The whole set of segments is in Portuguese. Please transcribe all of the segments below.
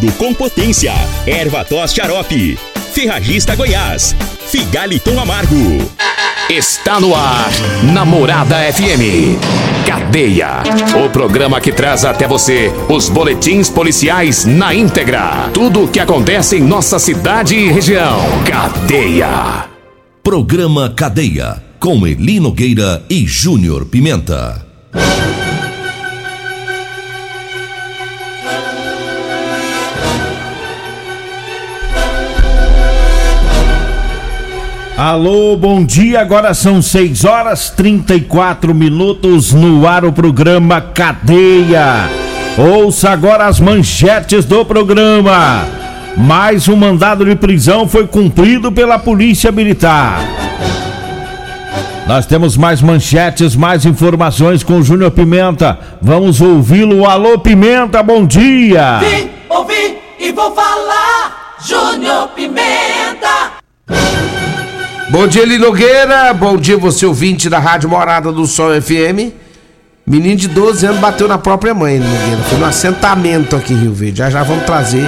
tudo com potência. Erva tos xarope. Ferragista Goiás. Figaliton Amargo. Está no ar, Namorada FM. Cadeia. O programa que traz até você os boletins policiais na íntegra. Tudo o que acontece em nossa cidade e região. Cadeia. Programa Cadeia. Com Eli Nogueira e Júnior Pimenta. Alô, bom dia. Agora são 6 horas 34 minutos no ar o programa Cadeia. Ouça agora as manchetes do programa. Mais um mandado de prisão foi cumprido pela Polícia Militar. Nós temos mais manchetes, mais informações com Júnior Pimenta. Vamos ouvi-lo. Alô, Pimenta, bom dia. Vim, ouvi e vou falar. Júnior Pimenta. Bom dia, Eli Nogueira. Bom dia, você ouvinte da Rádio Morada do Sol FM. Menino de 12 anos bateu na própria mãe, Eli Nogueira. Foi no assentamento aqui em Rio Verde. Já já vamos trazer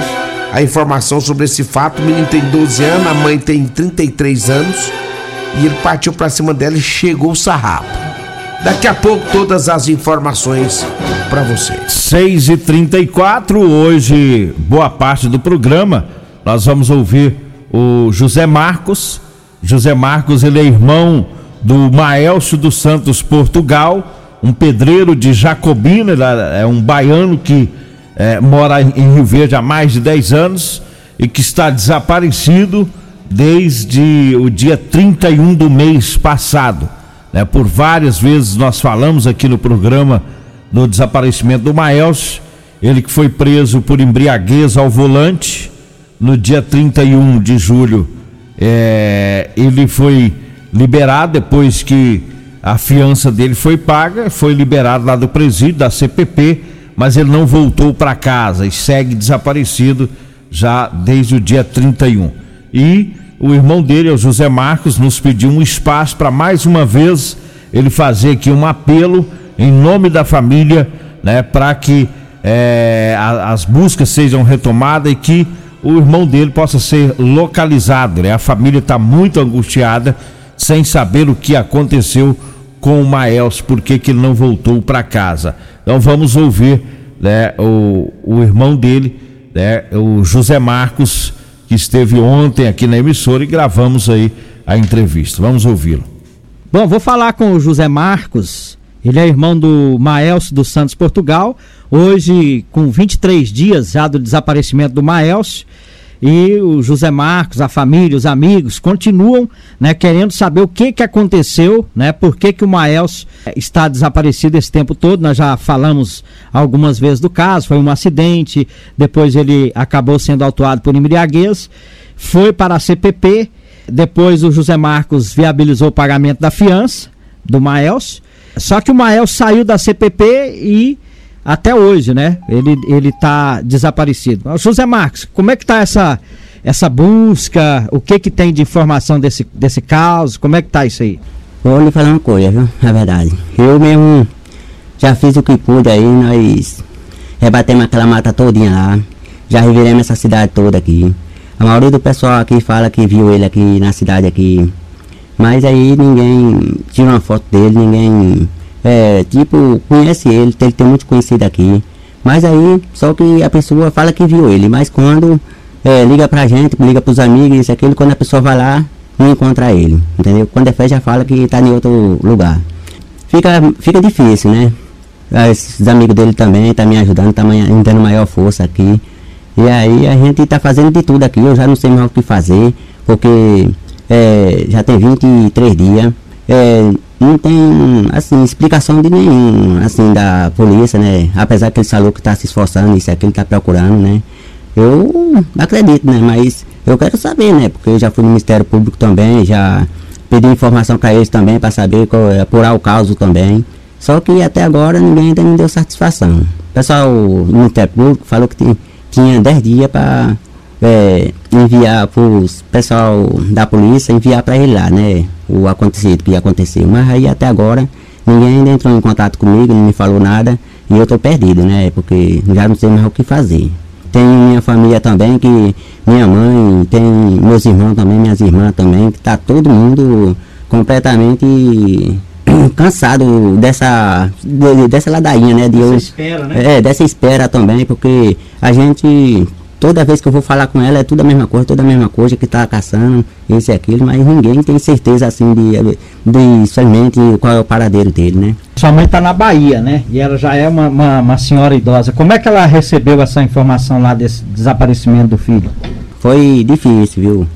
a informação sobre esse fato. O menino tem 12 anos, a mãe tem 33 anos. E ele partiu pra cima dela e chegou o sarrapo. Daqui a pouco todas as informações para vocês. 6 e 34 hoje, boa parte do programa, nós vamos ouvir o José Marcos. José Marcos, ele é irmão do Maelcio dos Santos Portugal, um pedreiro de Jacobina, é um baiano que é, mora em Rio Verde há mais de 10 anos e que está desaparecido desde o dia 31 do mês passado. Né? Por várias vezes nós falamos aqui no programa do desaparecimento do Maelcio, ele que foi preso por embriaguez ao volante no dia 31 de julho. É, ele foi liberado depois que a fiança dele foi paga, foi liberado lá do presídio da CPP, mas ele não voltou para casa e segue desaparecido já desde o dia 31. E o irmão dele, o José Marcos, nos pediu um espaço para mais uma vez ele fazer aqui um apelo em nome da família, né, para que é, as buscas sejam retomadas e que o irmão dele possa ser localizado. Né? A família está muito angustiada, sem saber o que aconteceu com o Maels, por que ele não voltou para casa. Então vamos ouvir né, o, o irmão dele, né, o José Marcos, que esteve ontem aqui na emissora e gravamos aí a entrevista. Vamos ouvi-lo. Bom, vou falar com o José Marcos. Ele é irmão do Maelcio dos Santos Portugal. Hoje, com 23 dias já do desaparecimento do Maelcio, e o José Marcos, a família, os amigos continuam, né, querendo saber o que que aconteceu, né, por que que o Maelcio está desaparecido esse tempo todo. Nós já falamos algumas vezes do caso, foi um acidente, depois ele acabou sendo autuado por embriaguez, foi para a CPP, depois o José Marcos viabilizou o pagamento da fiança do Maelcio, só que o Maelcio saiu da CPP e até hoje, né? Ele ele está desaparecido. José Marcos, como é que está essa essa busca? O que que tem de informação desse desse caso? Como é que tá isso aí? Vou lhe falar uma coisa, viu? Na verdade, eu mesmo já fiz o que pude aí, nós rebatemos aquela mata todinha lá, já reviremos essa cidade toda aqui. A maioria do pessoal aqui fala que viu ele aqui na cidade aqui, mas aí ninguém tira uma foto dele, ninguém é, tipo, conhece ele, ele tem muito conhecido aqui. Mas aí, só que a pessoa fala que viu ele, mas quando é, liga pra gente, liga pros amigos, isso aquilo, quando a pessoa vai lá, não encontra ele, entendeu? Quando é fé já fala que tá em outro lugar. Fica, fica difícil, né? Esses amigos dele também tá me ajudando, tá me dando maior força aqui. E aí a gente tá fazendo de tudo aqui, eu já não sei mais o que fazer, porque é, já tem 23 dias. É, não tem, assim, explicação de nenhum, assim, da polícia, né? Apesar que ele falou que está se esforçando, isso aqui ele está procurando, né? Eu acredito, né? Mas eu quero saber, né? Porque eu já fui no Ministério Público também, já pedi informação para eles também, para saber, qual, é, apurar o caso também. Só que até agora ninguém ainda me deu satisfação. O pessoal do Ministério Público falou que tinha 10 dias para é, enviar para o pessoal da polícia, enviar para ele lá, né? O acontecido que aconteceu. Mas aí até agora ninguém ainda entrou em contato comigo, não me falou nada e eu tô perdido, né? Porque já não sei mais o que fazer. tem minha família também, que minha mãe, tem meus irmãos também, minhas irmãs também, que tá todo mundo completamente cansado dessa de, dessa ladainha, né? De Dessa espera, né? É, dessa espera também, porque a gente toda vez que eu vou falar com ela é tudo a mesma coisa, toda a mesma coisa que tá caçando, isso e aquilo, mas ninguém tem certeza assim de, de somente qual é o paradeiro dele, né? Sua mãe está na Bahia, né? E ela já é uma, uma, uma senhora idosa. Como é que ela recebeu essa informação lá desse desaparecimento do filho? Foi difícil, viu?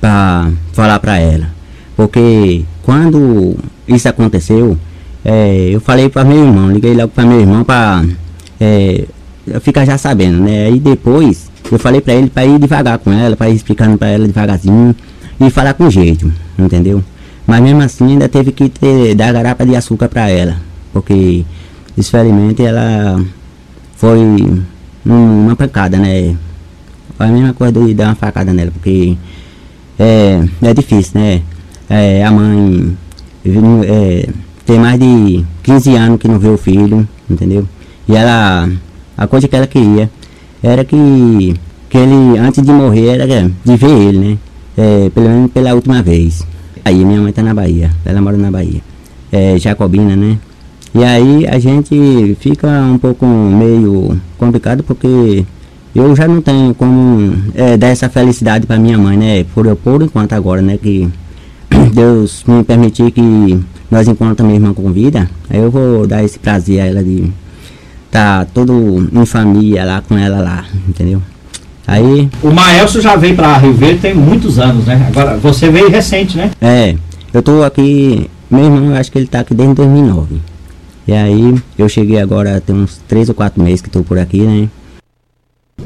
Pra falar pra ela. Porque quando isso aconteceu, é, eu falei pra meu irmão, liguei logo pra meu irmão pra é, ficar já sabendo, né? Aí depois eu falei pra ele pra ir devagar com ela, pra ir explicando pra ela devagarzinho e falar com jeito, entendeu? Mas mesmo assim ainda teve que ter, dar garapa de açúcar pra ela. Porque infelizmente ela foi um- uma pancada, né? Foi a mesma coisa de dar uma facada nela, porque é, é difícil, né? É, a mãe é, tem mais de 15 anos que não vê o filho, entendeu? E ela, a coisa que ela queria era que, que ele, antes de morrer, era de ver ele, né? É, pelo menos pela última vez. Aí minha mãe tá na Bahia, ela mora na Bahia. É, Jacobina, né? E aí a gente fica um pouco meio complicado porque eu já não tenho como é, dar essa felicidade para minha mãe, né? Por, por enquanto agora, né? Que Deus me permitir que nós encontramos minha irmã com vida, aí eu vou dar esse prazer a ela de tá todo em família lá com ela lá, entendeu? Aí, O Maelso já veio para Rio Verde tem muitos anos, né? Agora você veio recente, né? é, eu tô aqui, meu irmão, eu acho que ele tá aqui desde 2009. E aí, eu cheguei agora, tem uns 3 ou 4 meses que tô por aqui, né?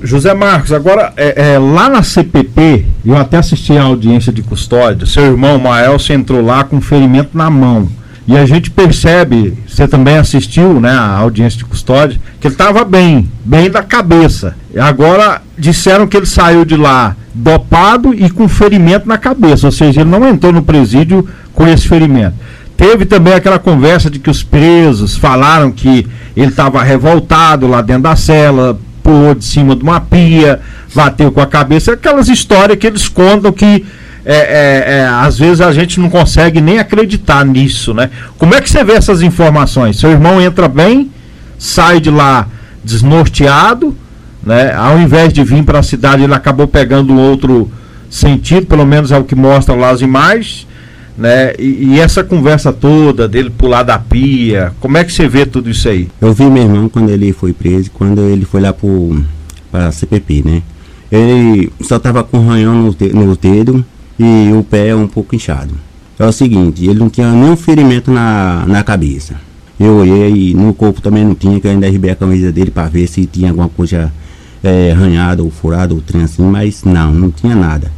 José Marcos, agora é, é, lá na CPP, eu até assisti a audiência de custódia. Seu irmão Maelso entrou lá com ferimento na mão. E a gente percebe, você também assistiu né, a audiência de custódia, que ele estava bem, bem da cabeça. Agora disseram que ele saiu de lá dopado e com ferimento na cabeça, ou seja, ele não entrou no presídio com esse ferimento. Teve também aquela conversa de que os presos falaram que ele estava revoltado lá dentro da cela, pulou de cima de uma pia, bateu com a cabeça, aquelas histórias que eles contam que é, é, é, às vezes a gente não consegue nem acreditar nisso, né? Como é que você vê essas informações? Seu irmão entra bem, sai de lá desnorteado, né? Ao invés de vir para a cidade, ele acabou pegando outro sentido, pelo menos é o que mostra lá as imagens, né? E, e essa conversa toda dele pular da pia, como é que você vê tudo isso aí? Eu vi meu irmão quando ele foi preso, quando ele foi lá pro, pra CPP, né? Ele só tava com ranhão no, no dedo e o pé um pouco inchado. É o seguinte, ele não tinha nenhum ferimento na, na cabeça. Eu olhei e no corpo também não tinha, que eu ainda derribei a camisa dele para ver se tinha alguma coisa é, arranhada ou furada ou trem assim, mas não, não tinha nada.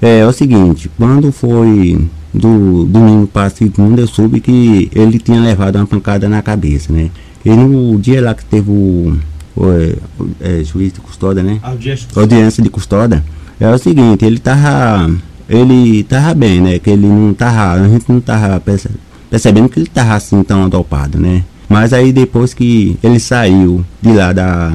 É, é o seguinte, quando foi do domingo para segunda, eu soube que ele tinha levado uma pancada na cabeça, né? E no dia lá que teve o, o, é, é, juiz de custódia, né? audiência de custódia, é o seguinte, ele tava. Ele tava bem, né? Que ele não tava. A gente não tava perce- percebendo que ele tava assim tão dopado, né? Mas aí depois que ele saiu de lá da,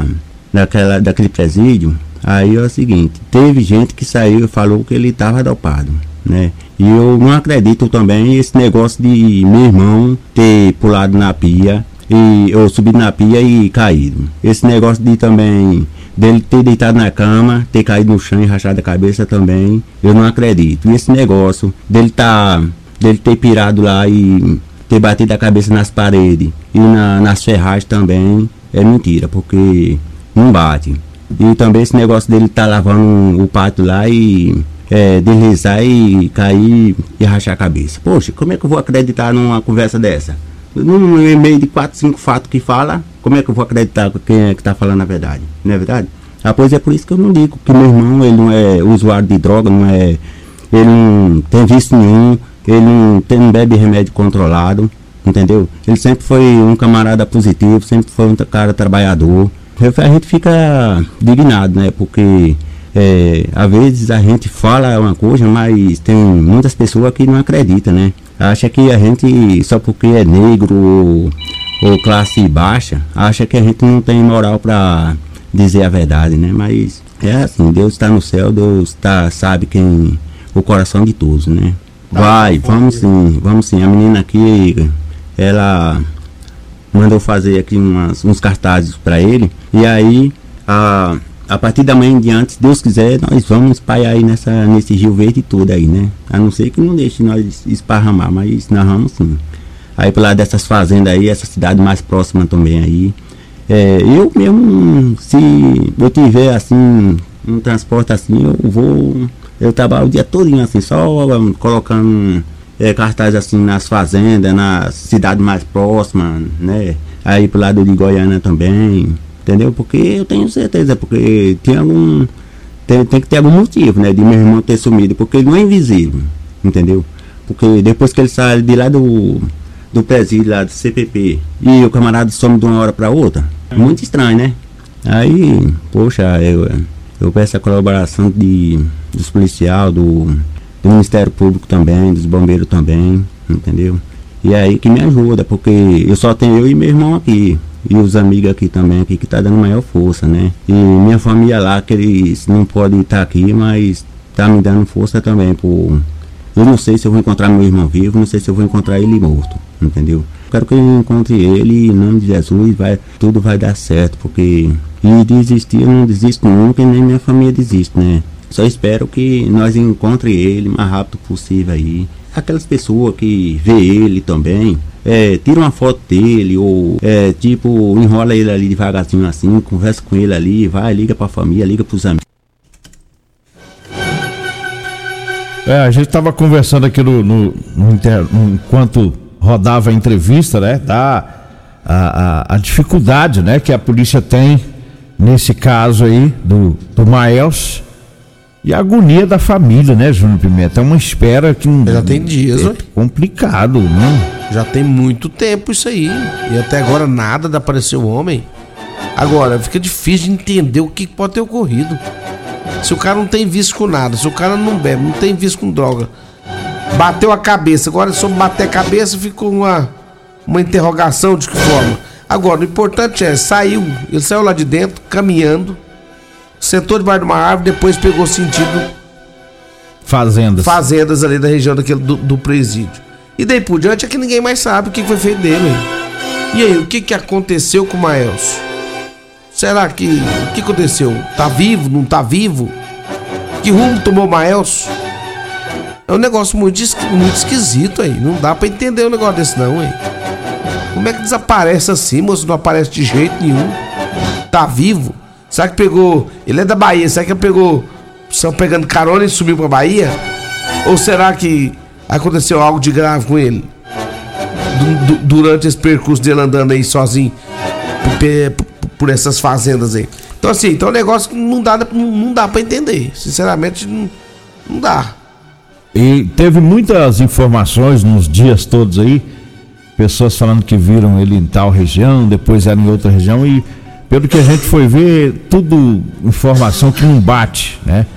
daquela, daquele presídio, aí é o seguinte, teve gente que saiu e falou que ele tava dopado, né? E eu não acredito também esse negócio de meu irmão ter pulado na pia e eu subido na pia e caído. Esse negócio de também dele ter deitado na cama, ter caído no chão e rachado a cabeça também, eu não acredito. E esse negócio dele tá dele ter pirado lá e ter batido a cabeça nas paredes e na, nas ferragens também é mentira, porque não bate. E também esse negócio dele tá lavando o pato lá e é, deslizar e cair e rachar a cabeça. Poxa, como é que eu vou acreditar numa conversa dessa? Num meio de quatro, cinco fatos que fala, como é que eu vou acreditar quem é que tá falando a verdade? Não é verdade? Ah, pois é por isso que eu não digo que meu irmão ele não é usuário de droga, não é. Ele não tem vício nenhum, ele não, tem, não bebe remédio controlado, entendeu? Ele sempre foi um camarada positivo, sempre foi um cara trabalhador. A gente fica indignado, né? Porque é, às vezes a gente fala uma coisa, mas tem muitas pessoas que não acreditam, né? Acha que a gente, só porque é negro ou, ou classe baixa, acha que a gente não tem moral pra dizer a verdade, né? Mas é assim, Deus está no céu, Deus tá, sabe quem o coração de todos, né? Vai, vamos sim, vamos sim. A menina aqui, ela mandou fazer aqui umas, uns cartazes para ele. E aí, a, a partir da manhã em diante, se Deus quiser, nós vamos espalhar aí nessa, nesse Rio Verde tudo aí, né? A não ser que não deixe nós esparramar, mas nós vamos sim. Aí por lá dessas fazendas aí, essa cidade mais próxima também aí. É, eu mesmo, se eu tiver assim, um transporte assim, eu vou. Eu trabalho o dia todo assim, só colocando é, cartaz assim nas fazendas, nas cidades mais próximas, né? Aí pro lado de Goiânia também, entendeu? Porque eu tenho certeza, porque tem algum. Tem, tem que ter algum motivo, né? De meu irmão ter sumido, porque ele não é invisível, entendeu? Porque depois que ele sai de lá do, do presídio lá do CPP e o camarada some de uma hora para outra, é muito estranho, né? Aí, poxa, eu, eu peço a colaboração de, dos policiais, do, do Ministério Público também, dos bombeiros também, entendeu? E aí que me ajuda, porque eu só tenho eu e meu irmão aqui. E os amigos aqui também, aqui que tá dando maior força, né? E minha família lá, que eles não podem estar aqui, mas tá me dando força também por. Eu não sei se eu vou encontrar meu irmão vivo, não sei se eu vou encontrar ele morto, entendeu? Quero que eu encontre ele em nome de Jesus vai, tudo vai dar certo, porque e desistir eu não desisto nunca e nem minha família desiste, né? Só espero que nós encontre ele o mais rápido possível aí. Aquelas pessoas que vê ele também, é, tira uma foto dele, ou é, tipo, enrola ele ali devagarzinho assim, conversa com ele ali, vai, liga pra família, liga pros amigos. É, a gente estava conversando aqui no, no, no, inter, enquanto rodava a entrevista, né? Da a, a, a, dificuldade, né, que a polícia tem nesse caso aí do, do Maels e a agonia da família, né, Júnior Pimenta? É uma espera que não. Já tem dias, é complicado, né? Já tem muito tempo isso aí. E até agora nada de aparecer o homem. Agora, fica difícil de entender o que pode ter ocorrido. Se o cara não tem vício com nada, se o cara não bebe, não tem vício com droga, bateu a cabeça, agora só bater a cabeça ficou uma, uma interrogação de que forma. Agora, o importante é, saiu, ele saiu lá de dentro, caminhando sentou debaixo de uma árvore, depois pegou sentido fazendas. Fazendas ali da região daquele, do, do presídio. E daí por diante é que ninguém mais sabe o que foi feito dele. E aí, o que, que aconteceu com o Maelso? Será que. O que aconteceu? Tá vivo? Não tá vivo? Que rumo tomou o Maelso? É um negócio muito, muito esquisito aí. Não dá para entender um negócio desse, não, hein? Como é que desaparece assim, moço? Não aparece de jeito nenhum. Tá vivo? Será que pegou. Ele é da Bahia, será que pegou. Estão pegando carona e subiu pra Bahia? Ou será que aconteceu algo de grave com ele? Du durante esse percurso dele andando aí sozinho por, por, essas fazendas aí. Então, assim, então é um negócio que não dá, não dá pra entender. Sinceramente, não, não dá. E teve muitas informações nos dias todos aí, pessoas falando que viram ele em tal região, depois era em outra região e pelo que a gente foi ver, tudo informação que não bate, né?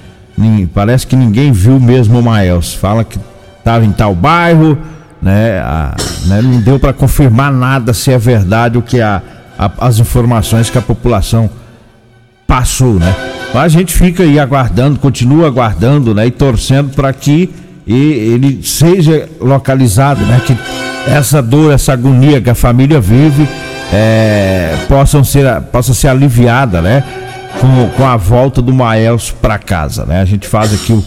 Parece que ninguém viu mesmo o Maels. Fala que estava em tal bairro, né? A, né? Não deu para confirmar nada se é verdade o que a, a, as informações que a população passou, né? Mas a gente fica aí aguardando, continua aguardando, né? E torcendo para que ele seja localizado, né? Que essa dor, essa agonia que a família vive é, possam ser, possa ser aliviada, né? Com, com a volta do Maels para casa, né? A gente faz aqui o,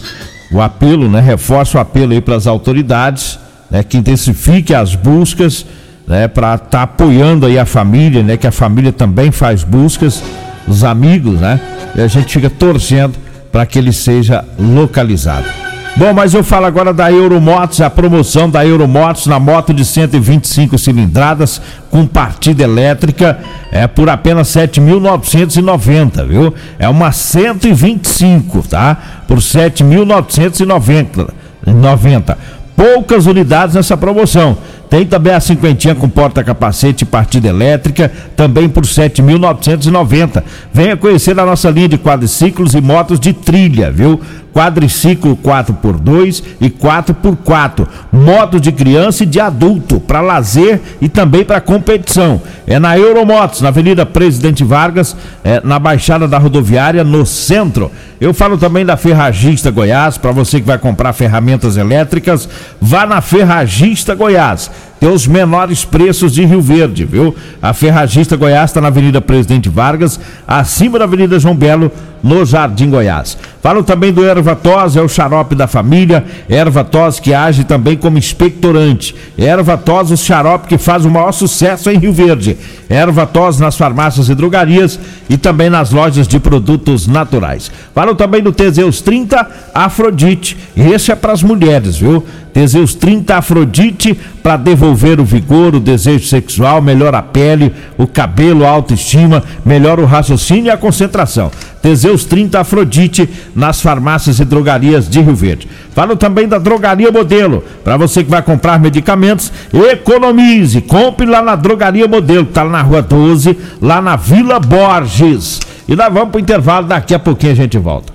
o apelo, né? Reforça o apelo aí para as autoridades, né? Que intensifique as buscas, né? Para estar tá apoiando aí a família, né? Que a família também faz buscas, os amigos, né? E a gente fica torcendo para que ele seja localizado. Bom, mas eu falo agora da Euromotos, a promoção da Euromotos na moto de 125 cilindradas com partida elétrica é por apenas 7.990, viu? É uma 125, tá? Por 7.990. 90. Poucas unidades nessa promoção. Tem também a cinquentinha com porta-capacete e partida elétrica, também por 7.990. Venha conhecer a nossa linha de quadriciclos e motos de trilha, viu? Quadriciclo 4x2 e 4x4, moto de criança e de adulto, para lazer e também para competição. É na Euromotos, na Avenida Presidente Vargas, é, na Baixada da Rodoviária, no centro. Eu falo também da Ferragista Goiás, para você que vai comprar ferramentas elétricas, vá na Ferragista Goiás. Tem os menores preços de Rio Verde, viu? A Ferragista Goiás está na Avenida Presidente Vargas, acima da Avenida João Belo, no Jardim Goiás. Falo também do erva tos, é o xarope da família, erva tos que age também como expectorante. Erva tos, o xarope que faz o maior sucesso em Rio Verde. Erva tos nas farmácias e drogarias e também nas lojas de produtos naturais. Falo também do Teseus 30 Afrodite, esse é para as mulheres, viu? Teseus 30 Afrodite para devolver o vigor, o desejo sexual, melhora a pele, o cabelo, a autoestima, melhora o raciocínio e a concentração. Teseus 30 Afrodite nas farmácias e drogarias de Rio Verde. Falo também da Drogaria Modelo. Para você que vai comprar medicamentos, economize. Compre lá na Drogaria Modelo, que está na Rua 12, lá na Vila Borges. E nós vamos para o intervalo, daqui a pouquinho a gente volta.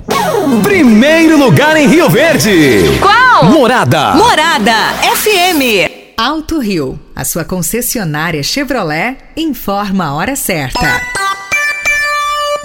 Primeiro lugar em Rio Verde. Qual? Morada. Morada FM. Alto Rio, a sua concessionária Chevrolet, informa a hora certa.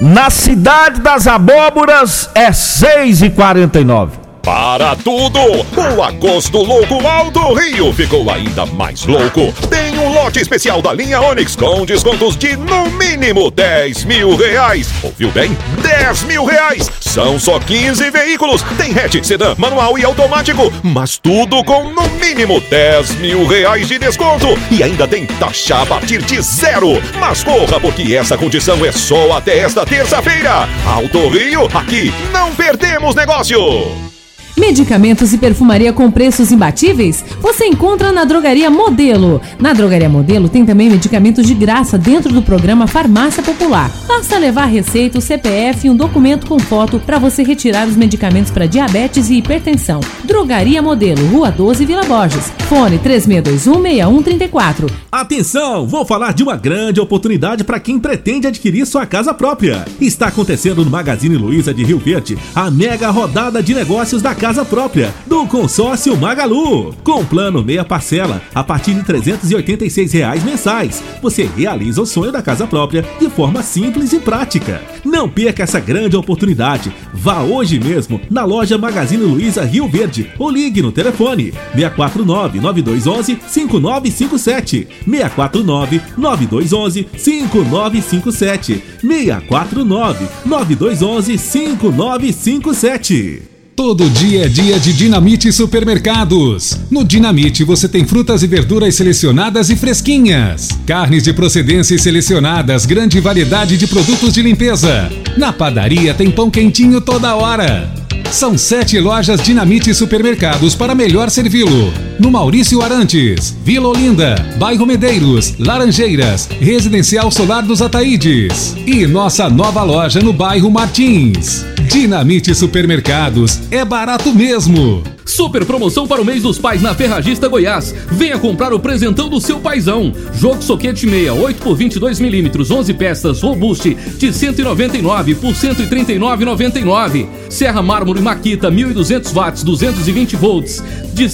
Na cidade das abóboras é 6 e 49 para tudo! O agosto louco Alto Rio ficou ainda mais louco. Tem um lote especial da linha Onix com descontos de no mínimo 10 mil reais. Ouviu bem? 10 mil reais! São só 15 veículos. Tem hatch, sedã, manual e automático, mas tudo com no mínimo 10 mil reais de desconto. E ainda tem taxa a partir de zero. Mas corra, porque essa condição é só até esta terça-feira. Alto Rio, aqui não perdemos negócio. Medicamentos e perfumaria com preços imbatíveis? Você encontra na Drogaria Modelo. Na Drogaria Modelo tem também medicamentos de graça dentro do programa Farmácia Popular. Basta levar receita, o CPF e um documento com foto para você retirar os medicamentos para diabetes e hipertensão. Drogaria Modelo, Rua 12, Vila Borges. Fone 36216134. Atenção, vou falar de uma grande oportunidade para quem pretende adquirir sua casa própria. Está acontecendo no Magazine Luiza de Rio Verde a mega rodada de negócios da casa casa própria do consórcio Magalu. Com plano meia parcela a partir de 386 reais mensais, você realiza o sonho da casa própria de forma simples e prática. Não perca essa grande oportunidade. Vá hoje mesmo na loja Magazine Luiza Rio Verde ou ligue no telefone 649 9211 5957 649 9211 5957 649 9211 5957 Todo dia é dia de Dinamite Supermercados. No Dinamite você tem frutas e verduras selecionadas e fresquinhas, carnes de procedência selecionadas, grande variedade de produtos de limpeza. Na padaria tem pão quentinho toda hora. São sete lojas Dinamite Supermercados para melhor servi-lo. No Maurício Arantes, Vila Olinda, Bairro Medeiros, Laranjeiras, Residencial Solar dos Ataídes. E nossa nova loja no bairro Martins. Dinamite Supermercados, é barato mesmo. Super promoção para o mês dos pais na Ferragista Goiás. Venha comprar o presentão do seu paizão. Jogo soquete 6, 8 por 22 milímetros, 11 peças, robuste de 199 por 139,99. Serra mármore Maquita 1200 watts, 220 volts de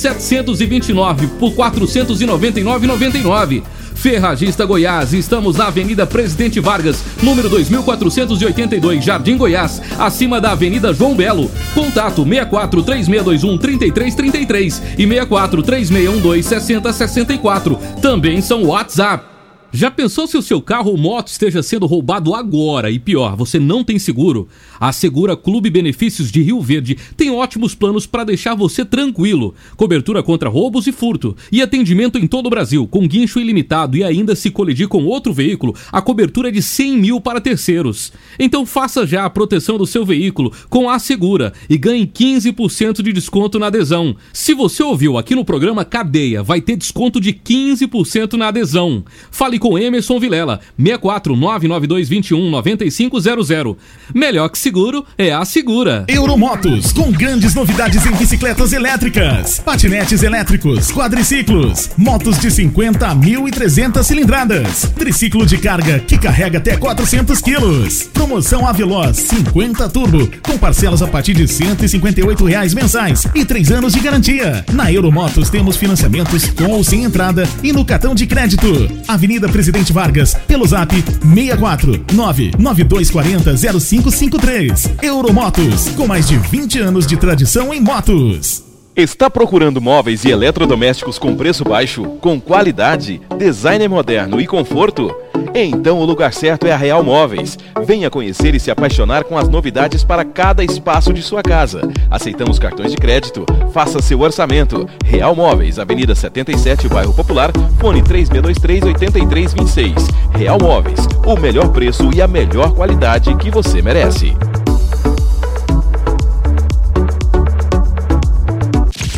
729 por 499,99. Ferragista Goiás, estamos na Avenida Presidente Vargas, número 2482, Jardim Goiás, acima da Avenida João Belo. Contato 64 3621 3333 e 64 3612 6064. Também são WhatsApp. Já pensou se o seu carro ou moto esteja sendo roubado agora e pior, você não tem seguro? A Segura Clube Benefícios de Rio Verde tem ótimos planos para deixar você tranquilo. Cobertura contra roubos e furto e atendimento em todo o Brasil com guincho ilimitado e ainda se colidir com outro veículo, a cobertura é de 100 mil para terceiros. Então faça já a proteção do seu veículo com a Segura e ganhe 15% de desconto na adesão. Se você ouviu aqui no programa Cadeia, vai ter desconto de 15% na adesão. Fale com Emerson Vilela, 64 992 21 9500. Melhor que seguro é a Segura. Euromotos, com grandes novidades em bicicletas elétricas, patinetes elétricos, quadriciclos, motos de 50 a 1.300 cilindradas, triciclo de carga que carrega até 400 quilos. Promoção Aveloz 50 Turbo, com parcelas a partir de 158 reais mensais e 3 anos de garantia. Na Euromotos temos financiamentos com ou sem entrada e no cartão de crédito. Avenida Presidente Vargas, pelo zap 64 99240 0553. Euromotos, com mais de 20 anos de tradição em motos. Está procurando móveis e eletrodomésticos com preço baixo, com qualidade, design moderno e conforto? Então o lugar certo é a Real Móveis. Venha conhecer e se apaixonar com as novidades para cada espaço de sua casa. Aceitamos cartões de crédito. Faça seu orçamento. Real Móveis, Avenida 77, Bairro Popular, fone 3623-8326. Real Móveis, o melhor preço e a melhor qualidade que você merece.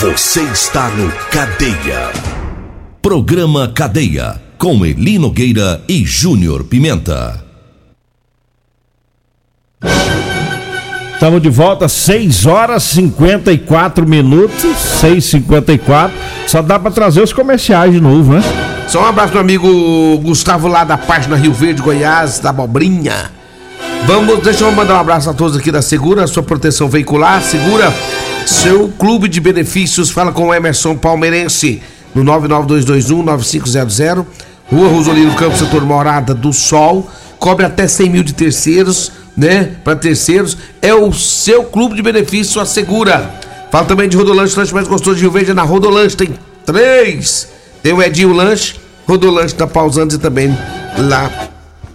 Você está no Cadeia. Programa Cadeia, com Eli Nogueira e Júnior Pimenta. Estamos de volta, 6 horas 54 minutos, 6h54. Só dá para trazer os comerciais de novo, né? Só um abraço pro amigo Gustavo lá da página Rio Verde, Goiás, da Abobrinha. Vamos, deixa eu mandar um abraço a todos aqui da Segura, sua proteção veicular, Segura seu clube de benefícios, fala com o Emerson Palmeirense no 99221-9500, Rua Rosolino Campos, setor Morada do Sol, cobre até 100 mil de terceiros, né? Para terceiros, é o seu clube de benefícios, assegura. Fala também de Rodolanche, lanche mais gostoso de Rio Verde, é na Rodolanche tem três. Tem o Edinho Lanche, Rodolanche da Pausantes e também lá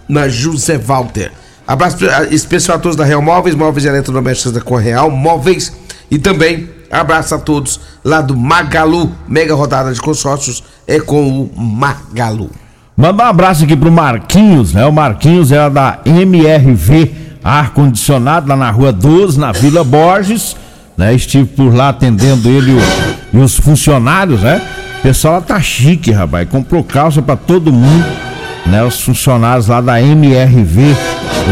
na José Walter. Abraço especial a todos da Real Móveis, Móveis e Eletrodomésticos da Correal, Móveis e também abraço a todos lá do Magalu, mega rodada de consórcios é com o Magalu. Manda um abraço aqui pro Marquinhos, né? O Marquinhos é da MRV Ar Condicionado, lá na rua 12, na Vila Borges, né? Estive por lá atendendo ele e os funcionários, né? O pessoal lá tá chique, rapaz. Comprou calça para todo mundo, né? Os funcionários lá da MRV.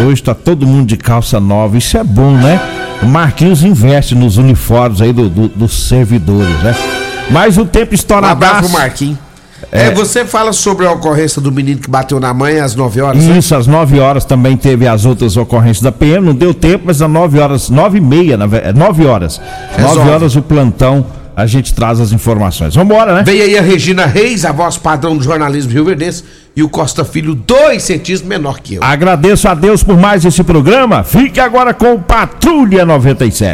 Hoje tá todo mundo de calça nova. Isso é bom, né? O Marquinhos investe nos uniformes aí do, do, dos servidores, né? Mas o tempo estoura Um abraço pro Marquinhos. É. É. você fala sobre a ocorrência do menino que bateu na mãe às 9 horas, né? Isso, às 9 horas também teve as outras ocorrências da PM, não deu tempo, mas às 9 horas, 9 e meia, na ve- é 9 horas. Resolve. 9 horas o plantão, a gente traz as informações. Vambora, né? Veio aí a Regina Reis, a voz padrão do jornalismo Rio Verdense, e o Costa Filho, dois centímetros menor que eu. Agradeço a Deus por mais esse programa. Fique agora com o Patrulha 97.